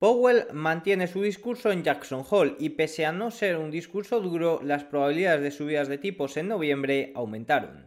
Powell mantiene su discurso en Jackson Hole y pese a no ser un discurso duro, las probabilidades de subidas de tipos en noviembre aumentaron.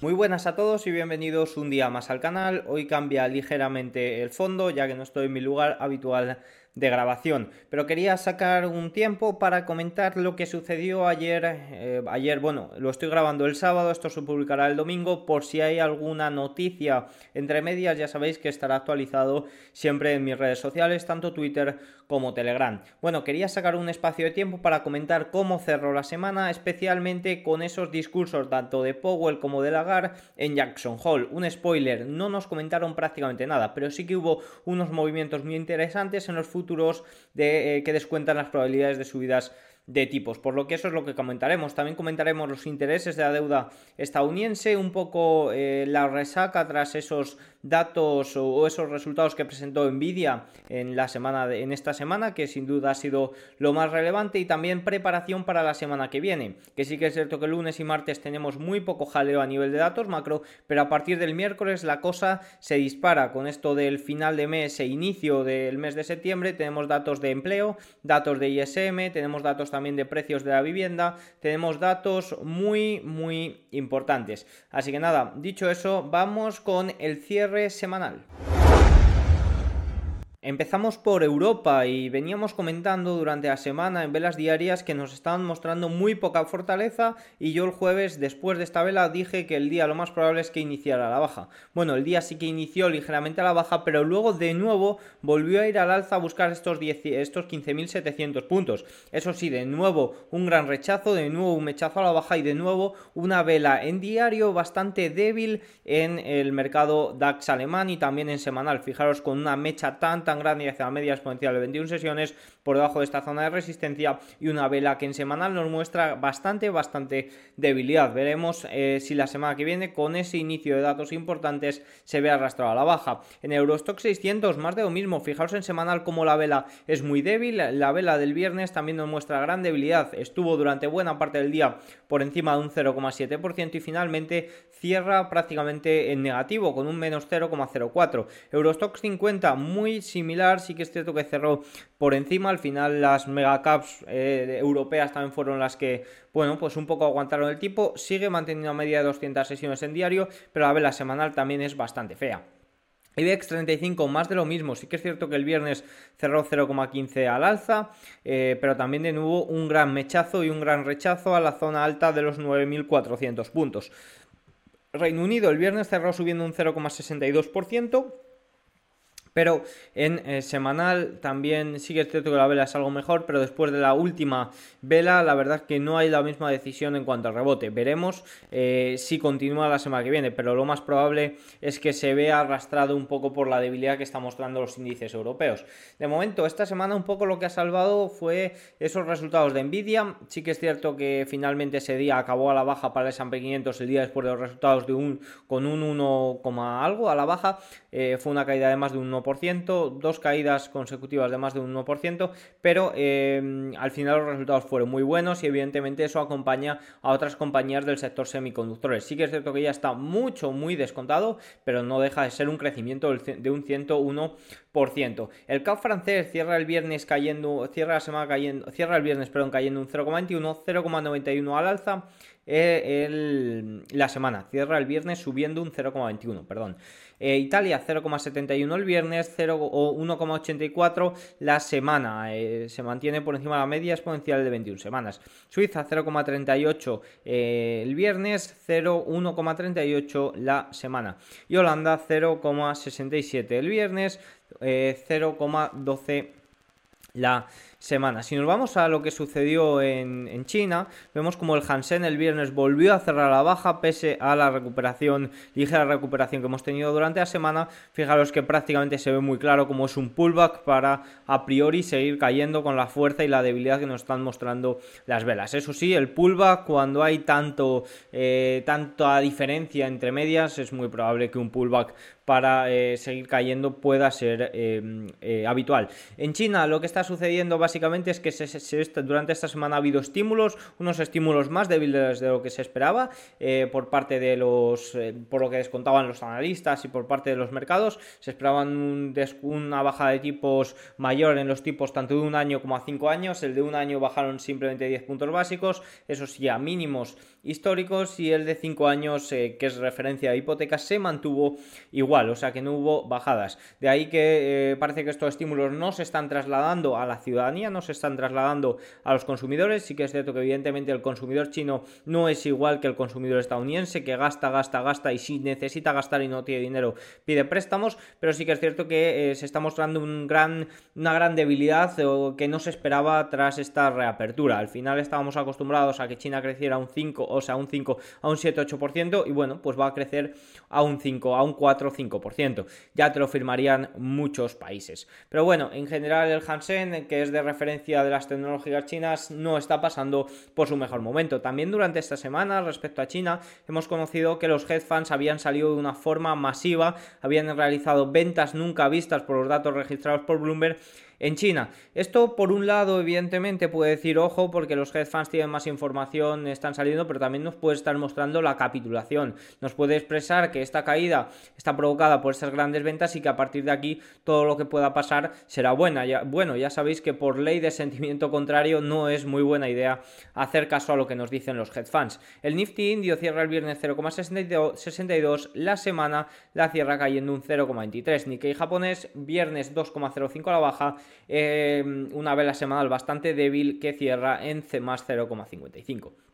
Muy buenas a todos y bienvenidos un día más al canal. Hoy cambia ligeramente el fondo ya que no estoy en mi lugar habitual de grabación. Pero quería sacar un tiempo para comentar lo que sucedió ayer. Eh, ayer, bueno, lo estoy grabando el sábado, esto se publicará el domingo. Por si hay alguna noticia entre medias, ya sabéis que estará actualizado siempre en mis redes sociales, tanto Twitter como Telegram. Bueno, quería sacar un espacio de tiempo para comentar cómo cerró la semana, especialmente con esos discursos tanto de Powell como de Lagarde en Jackson Hole. Un spoiler, no nos comentaron prácticamente nada, pero sí que hubo unos movimientos muy interesantes en los futuros eh, que descuentan las probabilidades de subidas de tipos, por lo que eso es lo que comentaremos. También comentaremos los intereses de la deuda estadounidense, un poco eh, la resaca tras esos datos o esos resultados que presentó Nvidia en la semana en esta semana, que sin duda ha sido lo más relevante, y también preparación para la semana que viene, que sí que es cierto que lunes y martes tenemos muy poco jaleo a nivel de datos macro, pero a partir del miércoles la cosa se dispara con esto del final de mes e inicio del mes de septiembre, tenemos datos de empleo, datos de ISM, tenemos datos también de precios de la vivienda, tenemos datos muy muy importantes. Así que nada, dicho eso, vamos con el cierre semanal. Empezamos por Europa y veníamos comentando durante la semana en velas diarias que nos estaban mostrando muy poca fortaleza y yo el jueves después de esta vela dije que el día lo más probable es que iniciara la baja. Bueno, el día sí que inició ligeramente a la baja, pero luego de nuevo volvió a ir al alza a buscar estos, estos 15.700 puntos. Eso sí, de nuevo un gran rechazo, de nuevo un mechazo a la baja y de nuevo una vela en diario bastante débil en el mercado DAX alemán y también en semanal. Fijaros con una mecha tan tan grande hacia la media exponencial de 21 sesiones por debajo de esta zona de resistencia y una vela que en semanal nos muestra bastante, bastante debilidad. Veremos eh, si la semana que viene con ese inicio de datos importantes se ve arrastrado a la baja. En Eurostock 600 más de lo mismo, fijaos en semanal como la vela es muy débil, la vela del viernes también nos muestra gran debilidad, estuvo durante buena parte del día por encima de un 0,7% y finalmente cierra prácticamente en negativo con un menos 0,04. Eurostock 50 muy similar, sí que es cierto que cerró por encima, final las megacaps eh, europeas también fueron las que, bueno, pues un poco aguantaron el tipo, sigue manteniendo a media de 200 sesiones en diario, pero la vela semanal también es bastante fea. IBEX 35, más de lo mismo. Sí que es cierto que el viernes cerró 0,15 al alza, eh, pero también de nuevo un gran mechazo y un gran rechazo a la zona alta de los 9.400 puntos. Reino Unido el viernes cerró subiendo un 0,62%. Pero en eh, semanal también sí que es cierto que la vela es algo mejor, pero después de la última vela, la verdad es que no hay la misma decisión en cuanto al rebote. Veremos eh, si continúa la semana que viene, pero lo más probable es que se vea arrastrado un poco por la debilidad que están mostrando los índices europeos. De momento, esta semana un poco lo que ha salvado fue esos resultados de Nvidia. Sí que es cierto que finalmente ese día acabó a la baja para el S&P 500 el día después de los resultados de un con un 1, algo a la baja. Eh, fue una caída de más de un 1% dos caídas consecutivas de más de un 1%, pero eh, al final los resultados fueron muy buenos y evidentemente eso acompaña a otras compañías del sector semiconductores. Sí que es cierto que ya está mucho, muy descontado, pero no deja de ser un crecimiento de un 101%. El CAP francés cierra el viernes cayendo, cierra la semana cayendo, cierra el viernes, perdón, cayendo un 0,21, 0,91 al alza. Eh, la semana cierra el viernes subiendo un 0,21, perdón. Eh, Italia 0,71 el viernes, 1,84 la semana. Eh, se mantiene por encima de la media exponencial de 21 semanas. Suiza 0,38 eh, el viernes, 0,1,38 la semana. Y Holanda 0,67 el viernes, 0,12 la semana. Si nos vamos a lo que sucedió en, China, vemos como el Hansen el viernes volvió a cerrar a la baja pese a la recuperación, ligera recuperación que hemos tenido durante la semana. Fijaros que prácticamente se ve muy claro como es un pullback para a priori seguir cayendo con la fuerza y la debilidad que nos están mostrando las velas. Eso sí, el pullback cuando hay tanto eh, tanta diferencia entre medias es muy probable que un pullback para eh, seguir cayendo pueda ser eh, habitual. En China lo que está sucediendo básicamente es que durante esta semana ha habido estímulos, unos estímulos más débiles de lo que se esperaba eh, por parte de los, por lo que descontaban los analistas y por parte de los mercados. Se esperaban una bajada de tipos mayor en los tipos tanto de un año como a cinco años. El de un año bajaron simplemente 10 puntos básicos, eso sí, a mínimos históricos y el de 5 años, que es referencia a hipotecas, se mantuvo igual, o sea que no hubo bajadas. De ahí que eh, parece que estos estímulos no se están trasladando a la ciudadanía, no se están trasladando a los consumidores. Sí que es cierto que evidentemente el consumidor chino no es igual que el consumidor estadounidense, que gasta, gasta, gasta y si necesita gastar y no tiene dinero pide préstamos, pero sí que es cierto que eh, se está mostrando una gran debilidad que no se esperaba tras esta reapertura. Al final estábamos acostumbrados a que China creciera un 5 o sea, un 5 a un 7-8%, y bueno, pues va a crecer a un 5, a un 4-5%. Ya te lo firmarían muchos países. Pero bueno, en general el Hansen, que es de referencia de las tecnológicas chinas, no está pasando por su mejor momento. También durante esta semana, respecto a China, hemos conocido que los hedge funds habían salido de una forma masiva, habían realizado ventas nunca vistas por los datos registrados por Bloomberg en China. Esto, por un lado, evidentemente puede decir, ojo, porque los hedge funds tienen más información, están saliendo, pero también nos puede estar mostrando la capitulación. Nos puede expresar que esta caída está provocada por estas grandes ventas y que a partir de aquí todo lo que pueda pasar será buena. Bueno, ya sabéis que por ley de sentimiento contrario no es muy buena idea hacer caso a lo que nos dicen los hedge funds. El Nifty indio cierra el viernes 0,62, la semana la cierra cayendo un 0,23. Nikkei japonés, viernes 2,05 a la baja eh, una vela semanal bastante débil que cierra en C más 0,55.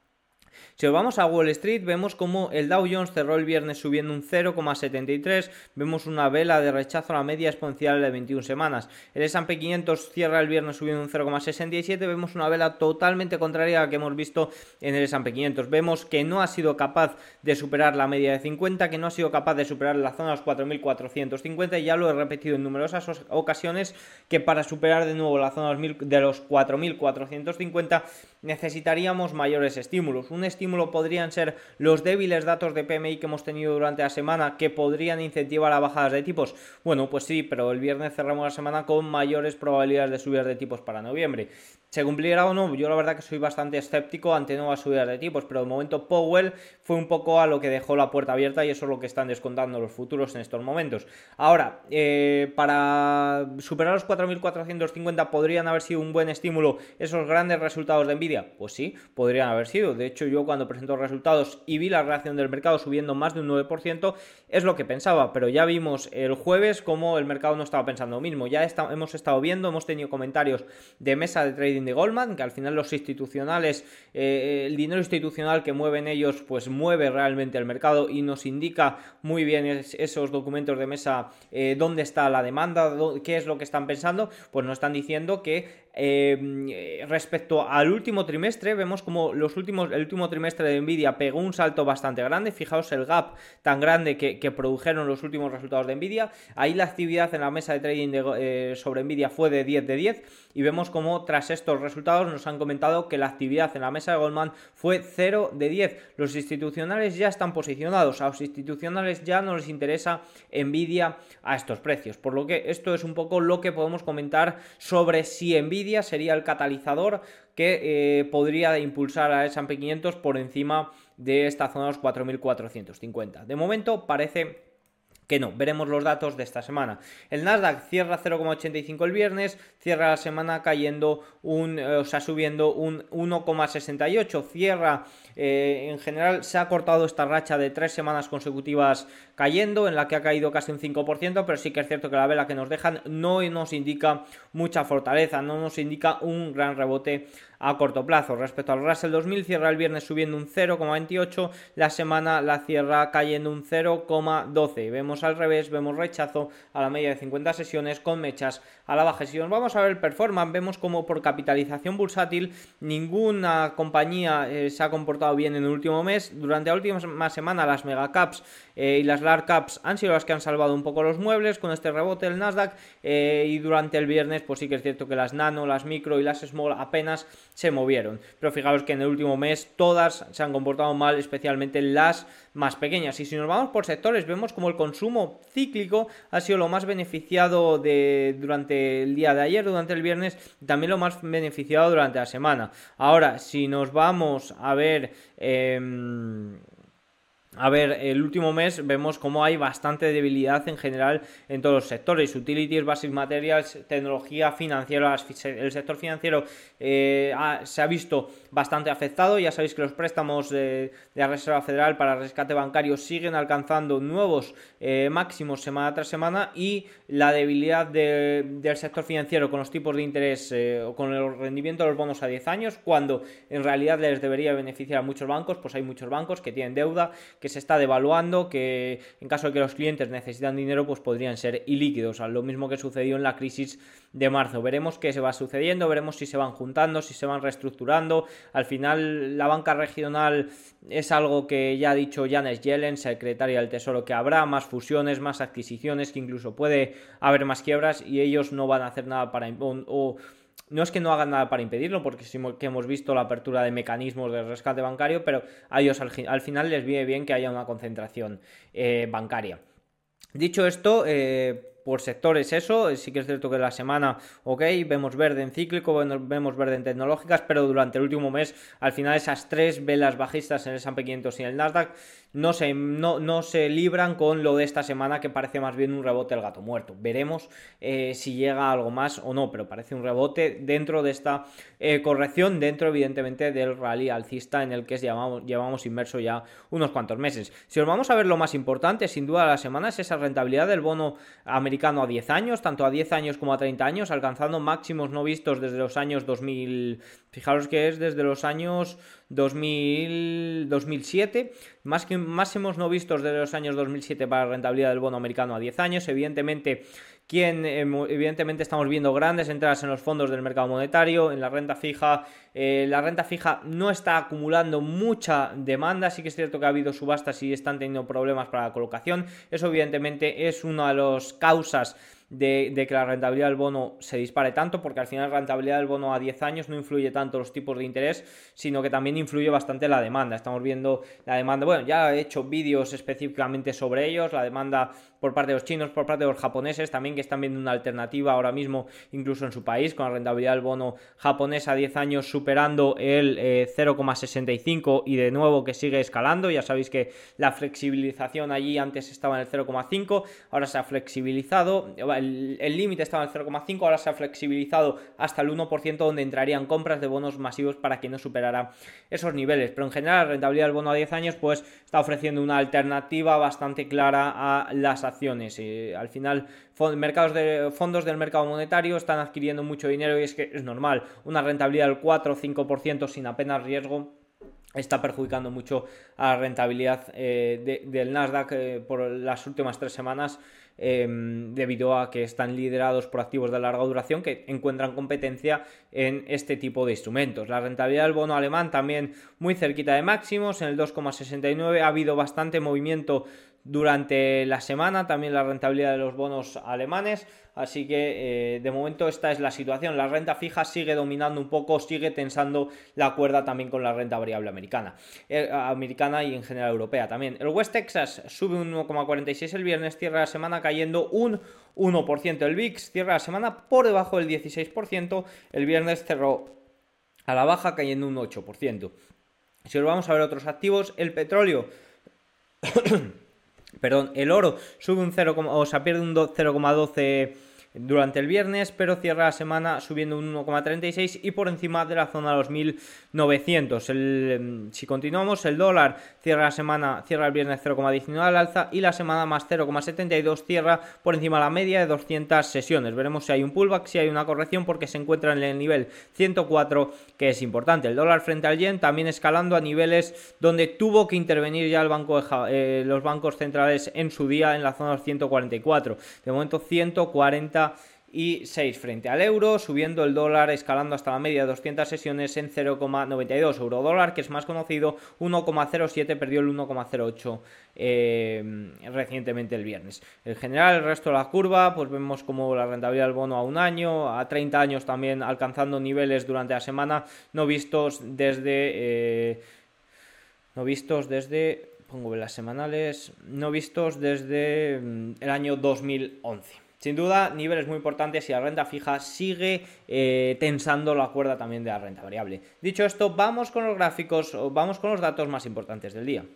Si vamos a Wall Street, vemos como el Dow Jones cerró el viernes subiendo un 0,73, vemos una vela de rechazo a la media exponencial de 21 semanas. El S&P 500 cierra el viernes subiendo un 0,67, vemos una vela totalmente contraria a la que hemos visto en el S&P 500. Vemos que no ha sido capaz de superar la media de 50, que no ha sido capaz de superar la zona de los 4.450 y ya lo he repetido en numerosas ocasiones que para superar de nuevo la zona de los 4.450 necesitaríamos mayores estímulos. Estímulo podrían ser los débiles datos de PMI que hemos tenido durante la semana que podrían incentivar a bajadas de tipos. Bueno, pues sí, pero el viernes cerramos la semana con mayores probabilidades de subidas de tipos para noviembre. ¿Se cumplirá o no? Yo la verdad que soy bastante escéptico ante nuevas subidas de tipos, pero de momento Powell fue un poco a lo que dejó la puerta abierta y eso es lo que están descontando los futuros en estos momentos. Ahora, eh, para superar los 4.450 podrían haber sido un buen estímulo esos grandes resultados de Nvidia. Pues sí, podrían haber sido. De hecho, yo cuando presento resultados y vi la reacción del mercado subiendo más de un 9%, es lo que pensaba, pero ya vimos el jueves cómo el mercado no estaba pensando lo mismo. Ya hemos estado viendo, hemos tenido comentarios de mesa de trading de Goldman, que al final los institucionales, eh, el dinero institucional que mueven ellos, pues mueve realmente el mercado y nos indica muy bien esos documentos de mesa eh, dónde está la demanda, qué es lo que están pensando, pues nos están diciendo que eh, respecto al último trimestre, vemos como los últimos, el último trimestre de Nvidia pegó un salto bastante grande. Fijaos el gap tan grande que, produjeron los últimos resultados de Nvidia. Ahí la actividad en la mesa de trading sobre Nvidia fue de 10 de 10 y vemos como tras estos resultados nos han comentado que la actividad en la mesa de Goldman fue 0 de 10. Los institucionales ya están posicionados, a los institucionales ya no les interesa Nvidia a estos precios, por lo que esto es un poco lo que podemos comentar sobre si Nvidia sería el catalizador que eh, podría impulsar a S&P 500 por encima de esta zona de los 4.450. De momento parece que no, veremos los datos de esta semana. El Nasdaq cierra 0,85 el viernes, cierra la semana cayendo un, eh, o sea, subiendo un 1,68, cierra eh, en general se ha cortado esta racha de tres semanas consecutivas cayendo, en la que ha caído casi un 5%, pero sí que es cierto que la vela que nos dejan no nos indica mucha fortaleza, no nos indica un gran rebote a corto plazo. Respecto al Russell 2000, cierra el viernes subiendo un 0,28, la semana la cierra cayendo un 0,12. Vemos al revés, vemos rechazo a la media de 50 sesiones con mechas a la baja. Si nos vamos a ver el performance, vemos como por capitalización bursátil ninguna compañía eh, se ha comportado bien en el último mes. Durante la última semana las megacaps eh, y las large caps han sido las que han salvado un poco los muebles con este rebote del Nasdaq eh, y durante el viernes pues sí que es cierto que las nano, las micro y las small apenas se movieron. Pero fijaos que en el último mes todas se han comportado mal, especialmente las más pequeñas. Y si nos vamos por sectores, vemos como el consumo cíclico ha sido lo más beneficiado de, durante el día de ayer, durante el viernes, también lo más beneficiado durante la semana. Ahora, si nos vamos a ver... Em, a ver, el último mes vemos cómo hay bastante debilidad en general en todos los sectores, utilities, basic materials, tecnología financiera, el sector financiero eh, se ha visto bastante afectado, ya sabéis que los préstamos de, la Reserva Federal para rescate bancario siguen alcanzando nuevos eh, máximos semana tras semana y la debilidad del sector financiero con los tipos de interés eh, o con el rendimiento de los bonos a 10 años, cuando en realidad les debería beneficiar a muchos bancos, pues hay muchos bancos que tienen deuda, que se está devaluando, que en caso de que los clientes necesitan dinero, pues podrían ser ilíquidos, lo mismo que sucedió en la crisis de marzo. Veremos qué se va sucediendo, veremos si se van juntando, si se van reestructurando. Al final, la banca regional es algo que ya ha dicho Janet Yellen, secretaria del Tesoro, que habrá más fusiones, más adquisiciones, que incluso puede haber más quiebras y ellos no van a hacer nada para... O, no es que no hagan nada para impedirlo, porque sí que hemos visto la apertura de mecanismos de rescate bancario, pero a ellos al, final les viene bien que haya una concentración eh, bancaria. Dicho esto, eh, por sectores eso, sí que es cierto que la semana, ok, vemos verde en cíclico, vemos verde en tecnológicas, pero durante el último mes, al final esas tres velas bajistas en el S&P 500 y el Nasdaq no se, no, no se libran con lo de esta semana que parece más bien un rebote del gato muerto. Veremos eh, si llega algo más o no, pero parece un rebote dentro de esta eh, corrección, dentro evidentemente del rally alcista en el que llevamos, llevamos inmerso ya unos cuantos meses. Si os vamos a ver lo más importante, sin duda, de la semana es esa rentabilidad del bono americano a 10 años, tanto a 10 años como a 30 años, alcanzando máximos no vistos desde los años 2000, fijaros que es desde los años 2000, 2007, más que máximos no vistos desde los años 2007 para la rentabilidad del bono americano a 10 años. Evidentemente, eh, evidentemente estamos viendo grandes entradas en los fondos del mercado monetario, en la renta fija. Eh, la renta fija no está acumulando mucha demanda, sí que es cierto que ha habido subastas y están teniendo problemas para la colocación. Eso evidentemente es una de las causas de, que la rentabilidad del bono se dispare tanto, porque al final la rentabilidad del bono a 10 años no influye tanto los tipos de interés, sino que también influye bastante la demanda. Estamos viendo la demanda, bueno, ya he hecho vídeos específicamente sobre ellos, la demanda por parte de los chinos, por parte de los japoneses, también que están viendo una alternativa ahora mismo, incluso en su país, con la rentabilidad del bono japonés a 10 años superando el 0,65 eh, y de nuevo que sigue escalando. Ya sabéis que la flexibilización allí antes estaba en el 0,5, ahora se ha flexibilizado límite estaba en el 0,5, ahora se ha flexibilizado hasta el 1% donde entrarían compras de bonos masivos para que no superara esos niveles. Pero en general la rentabilidad del bono a 10 años pues está ofreciendo una alternativa bastante clara a las acciones. Y al final mercados de fondos del mercado monetario están adquiriendo mucho dinero y es que es normal. Una rentabilidad del 4 o 5% sin apenas riesgo está perjudicando mucho a la rentabilidad eh, del Nasdaq eh, por las últimas tres semanas Em, debido a que están liderados por activos de larga duración que encuentran competencia en este tipo de instrumentos. La rentabilidad del bono alemán también muy cerquita de máximos, en el 2,69 ha habido bastante movimiento durante la semana, también la rentabilidad de los bonos alemanes, así que eh, de momento esta es la situación, la renta fija sigue dominando un poco, sigue tensando la cuerda también con la renta variable americana, eh, americana y en general europea también. El West Texas sube un 1,46 el viernes, cierra la semana cayendo un 1%, el VIX cierra la semana por debajo del 16%, el viernes cerró a la baja cayendo un 8%. Si os vamos a ver otros activos, el petróleo Perdón, el oro sube un 0, o sea, pierde un 0,12 durante el viernes, pero cierra la semana subiendo un 1,36 y por encima de la zona de los 1900. El, si continuamos, el dólar cierra la semana, cierra el viernes 0,19 al alza y la semana más 0,72 cierra por encima de la media de 200 sesiones. Veremos si hay un pullback, si hay una corrección porque se encuentra en el nivel 104 que es importante. El dólar frente al yen también escalando a niveles donde tuvo que intervenir ya el banco eh, los bancos centrales en su día en la zona de los 144. De momento 140 y 6 frente al euro, subiendo el dólar, escalando hasta la media de 200 sesiones en 0,92 euro dólar, que es más conocido, 1,07, perdió el 1,08 eh, recientemente el viernes. En general, el resto de la curva, pues vemos como la rentabilidad del bono a un año, a 30 años también alcanzando niveles durante la semana no vistos desde... Eh, no vistos desde pongo velas semanales no vistos desde mm, el año 2011. Sin duda, niveles muy importantes y la renta fija sigue eh, tensando la cuerda también de la renta variable. Dicho esto, vamos con los gráficos, vamos con los datos más importantes del día.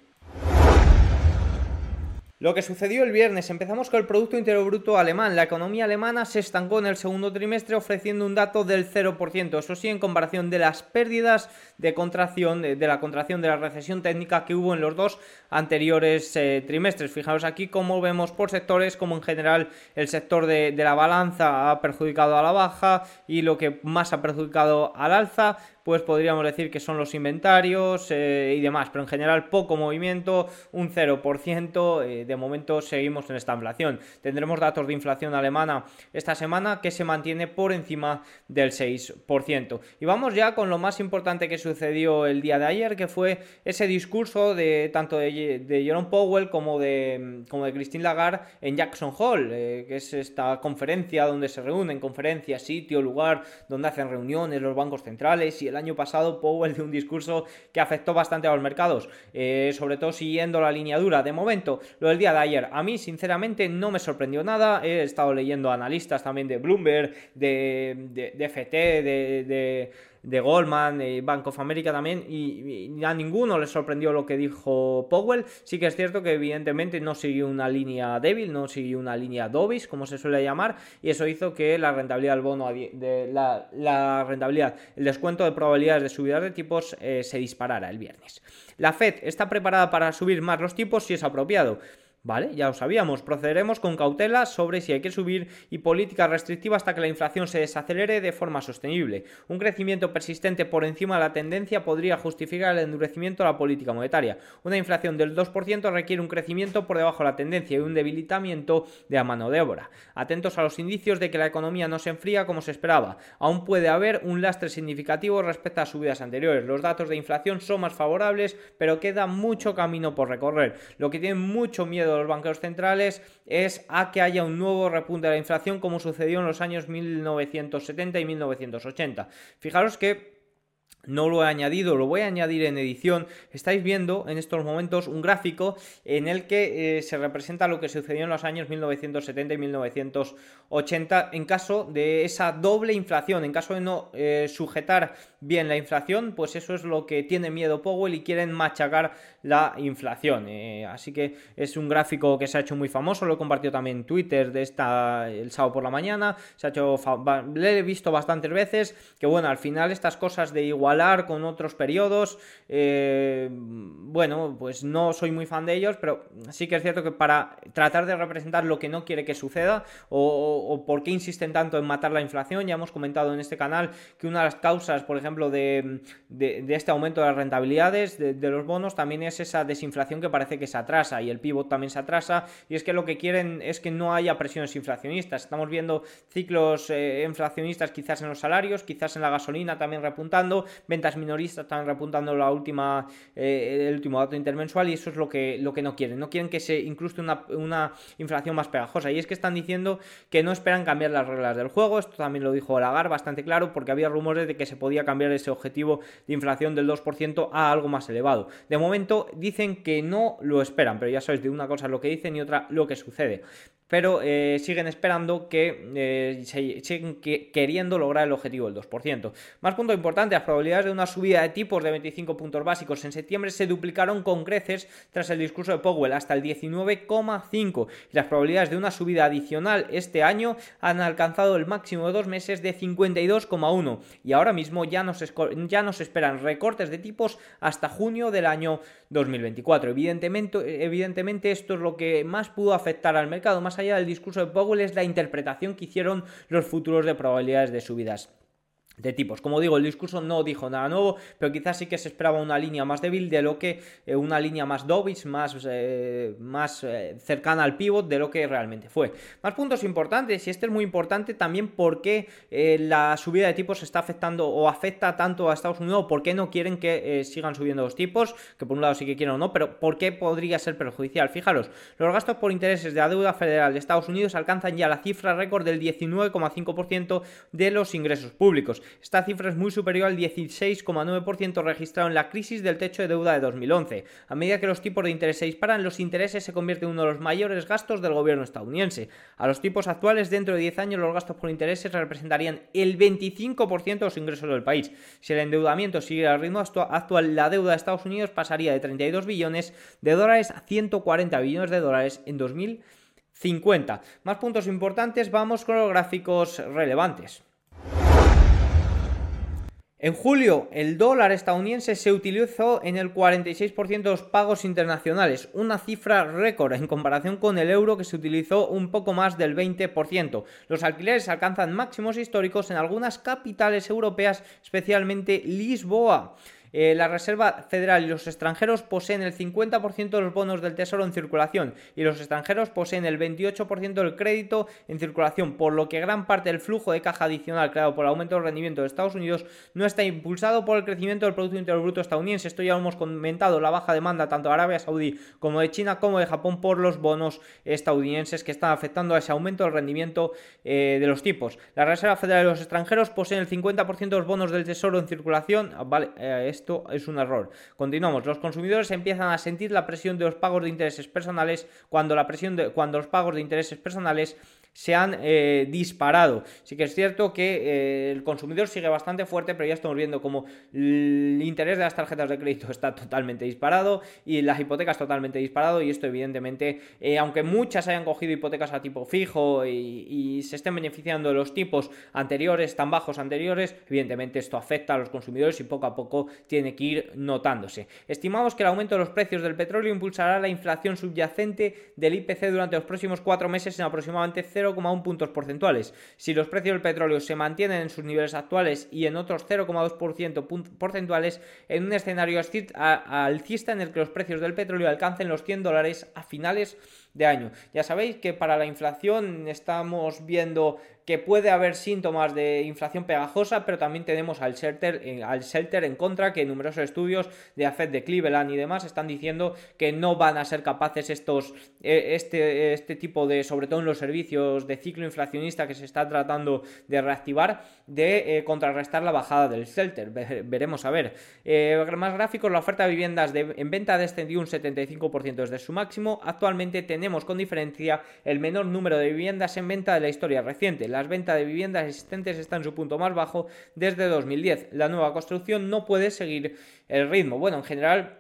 Lo que sucedió el viernes, empezamos con el Producto Interior Bruto alemán. La economía alemana se estancó en el segundo trimestre ofreciendo un dato del 0%. Eso sí, en comparación de las pérdidas de contracción, de, la contracción de la recesión técnica que hubo en los dos anteriores eh, trimestres. Fijaos aquí cómo vemos por sectores, como en general el sector de la balanza ha perjudicado a la baja y lo que más ha perjudicado al alza pues podríamos decir que son los inventarios eh, y demás, pero en general poco movimiento, un 0%, eh, de momento seguimos en esta inflación. Tendremos datos de inflación alemana esta semana que se mantiene por encima del 6%. Y vamos ya con lo más importante que sucedió el día de ayer, que fue ese discurso de tanto de, Jerome Powell como de, como de Christine Lagarde en Jackson Hall, eh, que es esta conferencia donde se reúnen, conferencias, sitio, lugar, donde hacen reuniones los bancos centrales y el año pasado Powell de un discurso que afectó bastante a los mercados, eh, sobre todo siguiendo la línea dura. De momento, lo del día de ayer, a mí sinceramente no me sorprendió nada. He estado leyendo analistas también de Bloomberg, de, de, FT, de Goldman, y Bank of America también, y, a ninguno le sorprendió lo que dijo Powell. Sí que es cierto que evidentemente no siguió una línea débil, no siguió una línea dovish, como se suele llamar, y eso hizo que la rentabilidad del bono, de la, rentabilidad, el descuento de probabilidades de subida de tipos eh, se disparara el viernes. La Fed está preparada para subir más los tipos si es apropiado. Vale, ya lo sabíamos, procederemos con cautela sobre si hay que subir y política restrictiva hasta que la inflación se desacelere de forma sostenible. Un crecimiento persistente por encima de la tendencia podría justificar el endurecimiento de la política monetaria. Una inflación del 2% requiere un crecimiento por debajo de la tendencia y un debilitamiento de la mano de obra. Atentos a los indicios de que la economía no se enfría como se esperaba. Aún puede haber un lastre significativo respecto a subidas anteriores. Los datos de inflación son más favorables, pero queda mucho camino por recorrer. Lo que tiene mucho miedo de los banqueros centrales es a que haya un nuevo repunte de la inflación como sucedió en los años 1970 y 1980. Fijaros que no lo he añadido, lo voy a añadir en edición. Estáis viendo en estos momentos un gráfico en el que eh, se representa lo que sucedió en los años 1970 y 1980 en caso de esa doble inflación, en caso de no eh, sujetar bien la inflación, pues eso es lo que tiene miedo Powell y quieren machacar la inflación. Eh, así que es un gráfico que se ha hecho muy famoso, lo he compartido también en Twitter de esta el sábado por la mañana, se ha hecho le he visto bastantes veces que bueno, al final estas cosas de igual con otros periodos. Eh, bueno, pues no soy muy fan de ellos, pero sí que es cierto que para tratar de representar lo que no quiere que suceda o, por qué insisten tanto en matar la inflación, ya hemos comentado en este canal que una de las causas, por ejemplo, de, este aumento de las rentabilidades de, los bonos también es esa desinflación que parece que se atrasa y el pivot también se atrasa y es que lo que quieren es que no haya presiones inflacionistas. Estamos viendo ciclos eh, inflacionistas quizás en los salarios, quizás en la gasolina también repuntando, ventas minoristas están repuntando la última, eh, el último dato intermensual y eso es lo que, lo que no quieren. No quieren que se incruste una, inflación más pegajosa. Y es que están diciendo que no esperan cambiar las reglas del juego. Esto también lo dijo Lagarde bastante claro porque había rumores de que se podía cambiar ese objetivo de inflación del 2% a algo más elevado. De momento dicen que no lo esperan, pero ya sabéis, de una cosa lo que dicen y otra lo que sucede pero eh, siguen esperando que eh, siguen queriendo lograr el objetivo del 2%. Más punto importante, las probabilidades de una subida de tipos de 25 puntos básicos en septiembre se duplicaron con creces tras el discurso de Powell hasta el 19,5 y las probabilidades de una subida adicional este año han alcanzado el máximo de dos meses de 52,1 y ahora mismo ya nos, ya nos esperan recortes de tipos hasta junio del año 2024. Evidentemente, evidentemente esto es lo que más pudo afectar al mercado, más allá del discurso de Powell, es la interpretación que hicieron los futuros de probabilidades de subidas de tipos. Como digo, el discurso no dijo nada nuevo, pero quizás sí que se esperaba una línea más débil de lo que eh, una línea más dovish, más, eh, más eh, cercana al pivot de lo que realmente fue. Más puntos importantes, y este es muy importante también porque la subida de tipos está afectando o afecta tanto a Estados Unidos, por qué no quieren que sigan subiendo los tipos, que por un lado sí que quieren o no, pero por qué podría ser perjudicial. Fijaros, los gastos por intereses de la deuda federal de Estados Unidos alcanzan ya la cifra récord del 19,5% de los ingresos públicos Esta cifra es muy superior al 16,9% registrado en la crisis del techo de deuda de 2011. A medida que los tipos de interés se disparan, los intereses se convierten en uno de los mayores gastos del gobierno estadounidense. A los tipos actuales, dentro de 10 años, los gastos por intereses representarían el 25% de los ingresos del país. Si el endeudamiento sigue al ritmo actual, la deuda de Estados Unidos pasaría de 32 billones de dólares a 140 billones de dólares en 2050. Más puntos importantes, vamos con los gráficos relevantes. En julio, el dólar estadounidense se utilizó en el 46% de los pagos internacionales, una cifra récord en comparación con el euro que se utilizó un poco más del 20%. Los alquileres alcanzan máximos históricos en algunas capitales europeas, especialmente Lisboa. Eh, la Reserva Federal y los extranjeros poseen el 50% de los bonos del Tesoro en circulación y los extranjeros poseen el 28% del crédito en circulación, por lo que gran parte del flujo de caja adicional creado por el aumento del rendimiento de Estados Unidos no está impulsado por el crecimiento del Producto Interior Bruto estadounidense. Esto ya lo hemos comentado, la baja demanda tanto de Arabia Saudí como de China como de Japón por los bonos estadounidenses que están afectando a ese aumento del rendimiento eh, de los tipos. La Reserva Federal y los extranjeros poseen el 50% de los bonos del Tesoro en circulación. Vale, eh, esto es un error. Continuamos. Los consumidores empiezan a sentir la presión de los pagos de intereses personales cuando la presión de cuando los pagos de intereses personales se han eh, disparado. Sí que es cierto que eh, el consumidor sigue bastante fuerte, pero ya estamos viendo como el interés de las tarjetas de crédito está totalmente disparado y las hipotecas totalmente disparado y esto evidentemente, eh, aunque muchas hayan cogido hipotecas a tipo fijo y, se estén beneficiando de los tipos anteriores, tan bajos anteriores, evidentemente esto afecta a los consumidores y poco a poco tiene que ir notándose. Estimamos que el aumento de los precios del petróleo impulsará la inflación subyacente del IPC durante los próximos cuatro meses en aproximadamente 0 0,1 puntos porcentuales. Si los precios del petróleo se mantienen en sus niveles actuales y en otros 0,2% porcentuales, en un escenario alcista en el que los precios del petróleo alcancen los 100 dólares a finales de año. Ya sabéis que para la inflación estamos viendo que puede haber síntomas de inflación pegajosa, pero también tenemos al shelter, eh, al shelter en contra, que numerosos estudios de AFED de Cleveland y demás están diciendo que no van a ser capaces estos, eh, este, este tipo de, sobre todo en los servicios de ciclo inflacionista que se está tratando de reactivar, de eh, contrarrestar la bajada del shelter. veremos a ver. más gráficos, la oferta de viviendas en venta ha descendido un 75% desde su máximo. Actualmente tenemos con diferencia el menor número de viviendas en venta de la historia reciente las ventas de viviendas existentes están en su punto más bajo desde 2010. La nueva construcción no puede seguir el ritmo. Bueno, en general,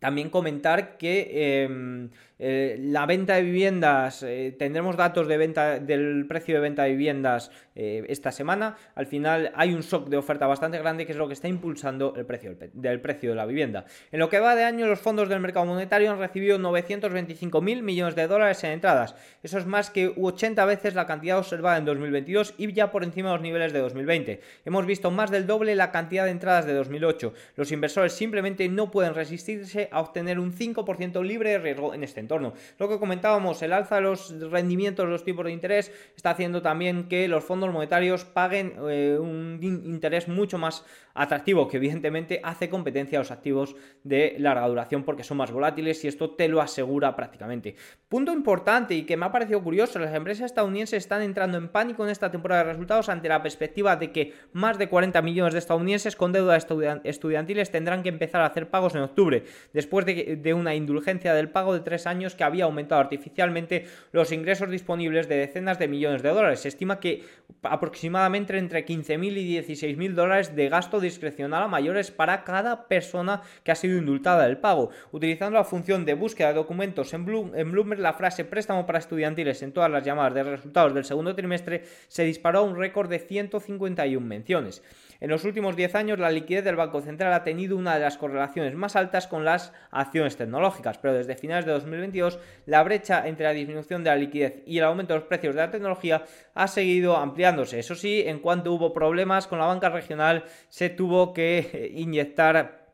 también comentar que em, eh, la venta de viviendas, eh, tendremos datos de venta del precio de venta de viviendas eh, esta semana. Al final hay un shock de oferta bastante grande que es lo que está impulsando el precio del, precio de la vivienda. En lo que va de año, los fondos del mercado monetario han recibido 925 mil millones de dólares en entradas. Eso es más que 80 veces la cantidad observada en 2022 y ya por encima de los niveles de 2020. Hemos visto más del doble la cantidad de entradas de 2008. Los inversores simplemente no pueden resistirse a obtener un 5% libre de riesgo en este entorno. Lo que comentábamos, el alza de los rendimientos los tipos de interés está haciendo también que los fondos monetarios paguen eh, un interés mucho más atractivo, que evidentemente hace competencia a los activos de larga duración porque son más volátiles y esto te lo asegura prácticamente. Punto importante y que me ha parecido curioso, las empresas estadounidenses están entrando en pánico en esta temporada de resultados ante la perspectiva de que más de 40 millones de estadounidenses con deuda estudiantiles tendrán que empezar a hacer pagos en octubre, después de, de una indulgencia del pago de tres años que había aumentado artificialmente los ingresos disponibles de decenas de millones de dólares. Se estima que aproximadamente entre 15.000 y 16.000 dólares de gasto discrecional a mayores para cada persona que ha sido indultada del pago. Utilizando la función de búsqueda de documentos en, Bloomberg, la frase préstamo para estudiantiles en todas las llamadas de resultados del segundo trimestre se disparó a un récord de 151 menciones. En los últimos 10 años, la liquidez del Banco Central ha tenido una de las correlaciones más altas con las acciones tecnológicas, pero desde finales de 2022, la brecha entre la disminución de la liquidez y el aumento de los precios de la tecnología ha seguido ampliándose. Eso sí, en cuanto hubo problemas con la banca regional, se tuvo que inyectar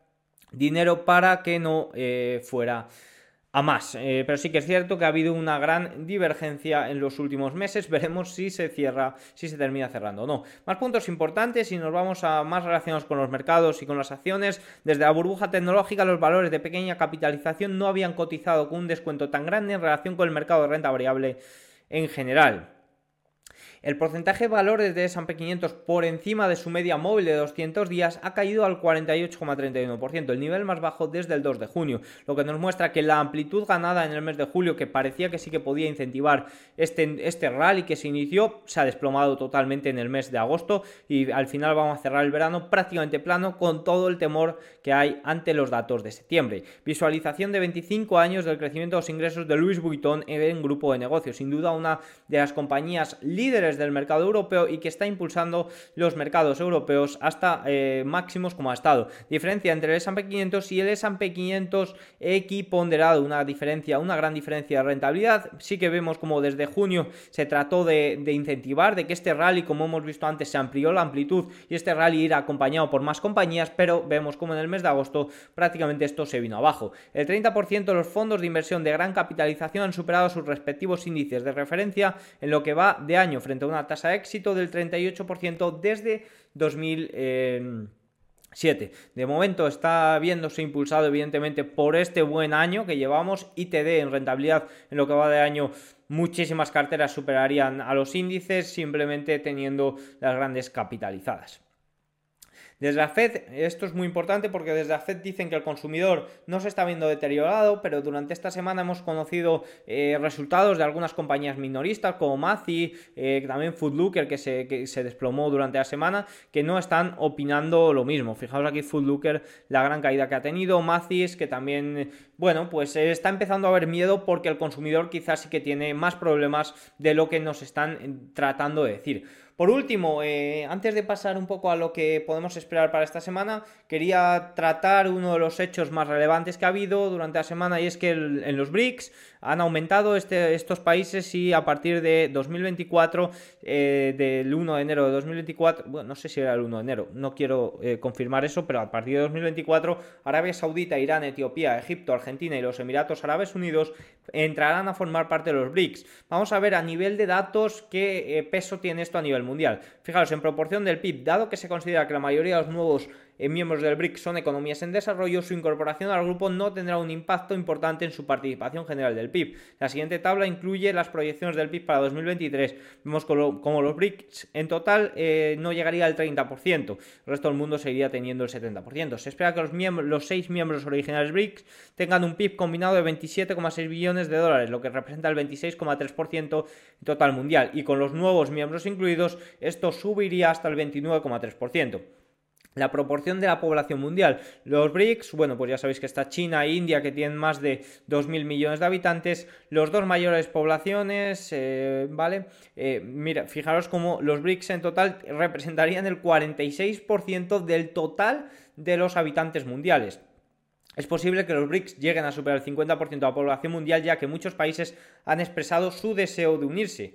dinero para que no eh, fuera a más. Eh, pero sí que es cierto que ha habido una gran divergencia en los últimos meses. Veremos si se cierra, si se termina cerrando o no. Más puntos importantes y nos vamos a más relacionados con los mercados y con las acciones. Desde la burbuja tecnológica, los valores de pequeña capitalización no habían cotizado con un descuento tan grande en relación con el mercado de renta variable en general. El porcentaje de valores de S&P 500 por encima de su media móvil de 200 días ha caído al 48,31%, el nivel más bajo desde el 2 de junio, lo que nos muestra que la amplitud ganada en el mes de julio, que parecía que sí que podía incentivar este, este rally que se inició, se ha desplomado totalmente en el mes de agosto y al final vamos a cerrar el verano prácticamente plano con todo el temor que hay ante los datos de septiembre. Visualización de 25 años del crecimiento de los ingresos de Louis Vuitton en grupo de negocios, sin duda una de las compañías líderes del mercado europeo y que está impulsando los mercados europeos hasta eh, máximos como ha estado. Diferencia entre el S&P 500 y el S&P 500 equiponderado, una diferencia, una gran diferencia de rentabilidad. Sí que vemos como desde junio se trató de, incentivar, de que este rally, como hemos visto antes, se amplió la amplitud y este rally irá acompañado por más compañías, pero vemos como en el mes de agosto prácticamente esto se vino abajo. El 30% de los fondos de inversión de gran capitalización han superado sus respectivos índices de referencia en lo que va de año frente una tasa de éxito del 38% desde 2007. De momento está viéndose impulsado evidentemente por este buen año que llevamos. ITD en rentabilidad en lo que va de año muchísimas carteras superarían a los índices simplemente teniendo las grandes capitalizadas. Desde la Fed, esto es muy importante porque desde la Fed dicen que el consumidor no se está viendo deteriorado, pero durante esta semana hemos conocido eh, resultados de algunas compañías minoristas como Macy, eh, también Foodlooker que se, que se desplomó durante la semana, que no están opinando lo mismo. Fijaos aquí Foodlooker, la gran caída que ha tenido, Macy's que también, bueno, pues eh, está empezando a haber miedo porque el consumidor quizás sí que tiene más problemas de lo que nos están tratando de decir. Por último, eh, antes de pasar un poco a lo que podemos esperar para esta semana, quería tratar uno de los hechos más relevantes que ha habido durante la semana y es que en los BRICS han aumentado este, estos países y a partir de 2024, eh, del 1 de enero de 2024, bueno, no sé si era el 1 de enero, no quiero eh, confirmar eso, pero a partir de 2024, Arabia Saudita, Irán, Etiopía, Egipto, Argentina y los Emiratos Árabes Unidos entrarán a formar parte de los BRICS. Vamos a ver a nivel de datos qué peso tiene esto a nivel mundial. Fijaros, en proporción del PIB, dado que se considera que la mayoría de los nuevos miembros del BRICS son economías en desarrollo, su incorporación al grupo no tendrá un impacto importante en su participación general del PIB. La siguiente tabla incluye las proyecciones del PIB para 2023. Vemos como, los BRICS en total eh, no llegaría al 30%, el resto del mundo seguiría teniendo el 70%. Se espera que los, los seis miembros originales BRICS tengan un PIB combinado de 27,6 billones de dólares, lo que representa el 26,3% total mundial, y con los nuevos miembros incluidos, esto subiría hasta el 29,3%. La proporción de la población mundial. Los BRICS, bueno, pues ya sabéis que está China e India que tienen más de 2.000 millones de habitantes. Los dos mayores poblaciones, eh, ¿vale? Eh, mira, fijaros cómo los BRICS en total representarían el 46% del total de los habitantes mundiales. Es posible que los BRICS lleguen a superar el 50% de la población mundial ya que muchos países han expresado su deseo de unirse.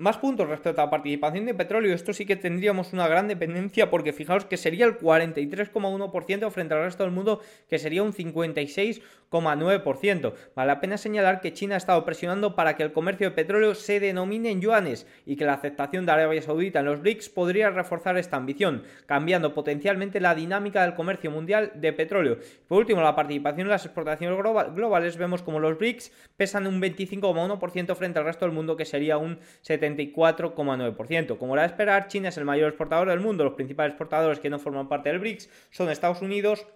Más puntos respecto a la participación de petróleo, esto sí que tendríamos una gran dependencia porque fijaos que sería el 43,1% frente al resto del mundo que sería un 56,9%. Vale la pena señalar que China ha estado presionando para que el comercio de petróleo se denomine en yuanes y que la aceptación de Arabia Saudita en los BRICS podría reforzar esta ambición, cambiando potencialmente la dinámica del comercio mundial de petróleo. Por último, la participación en las exportaciones globales vemos como los BRICS pesan un 25,1% frente al resto del mundo que sería un 70 74,9%. Como era de esperar, China es el mayor exportador del mundo. Los principales exportadores que no forman parte del BRICS son Estados Unidos,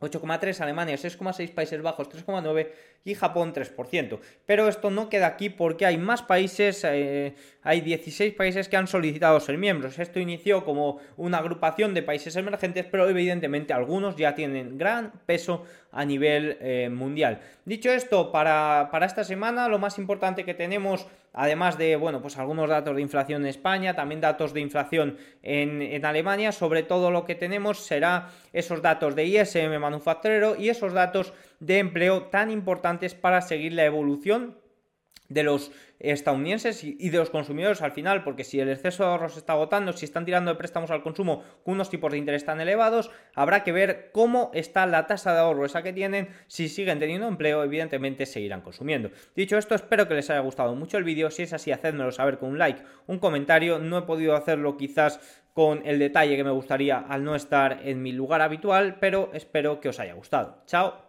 8,3, Alemania 6,6, Países Bajos 3,9 y Japón 3%. Pero esto no queda aquí porque hay más países, eh, hay 16 países que han solicitado ser miembros. Esto inició como una agrupación de países emergentes, pero evidentemente algunos ya tienen gran peso a nivel eh, mundial. Dicho esto, para, para esta semana lo más importante que tenemos además de, bueno, pues algunos datos de inflación en España, también datos de inflación en, en, Alemania, sobre todo lo que tenemos será esos datos de ISM manufacturero y esos datos de empleo tan importantes para seguir la evolución de los estadounidenses y de los consumidores al final, porque si el exceso de ahorros se está agotando, si están tirando de préstamos al consumo con unos tipos de interés tan elevados, habrá que ver cómo está la tasa de ahorro esa que tienen, si siguen teniendo empleo, evidentemente seguirán consumiendo. Dicho esto, espero que les haya gustado mucho el vídeo, si es así, hacedmelo saber con un like, un comentario, no he podido hacerlo quizás con el detalle que me gustaría al no estar en mi lugar habitual, pero espero que os haya gustado. Chao.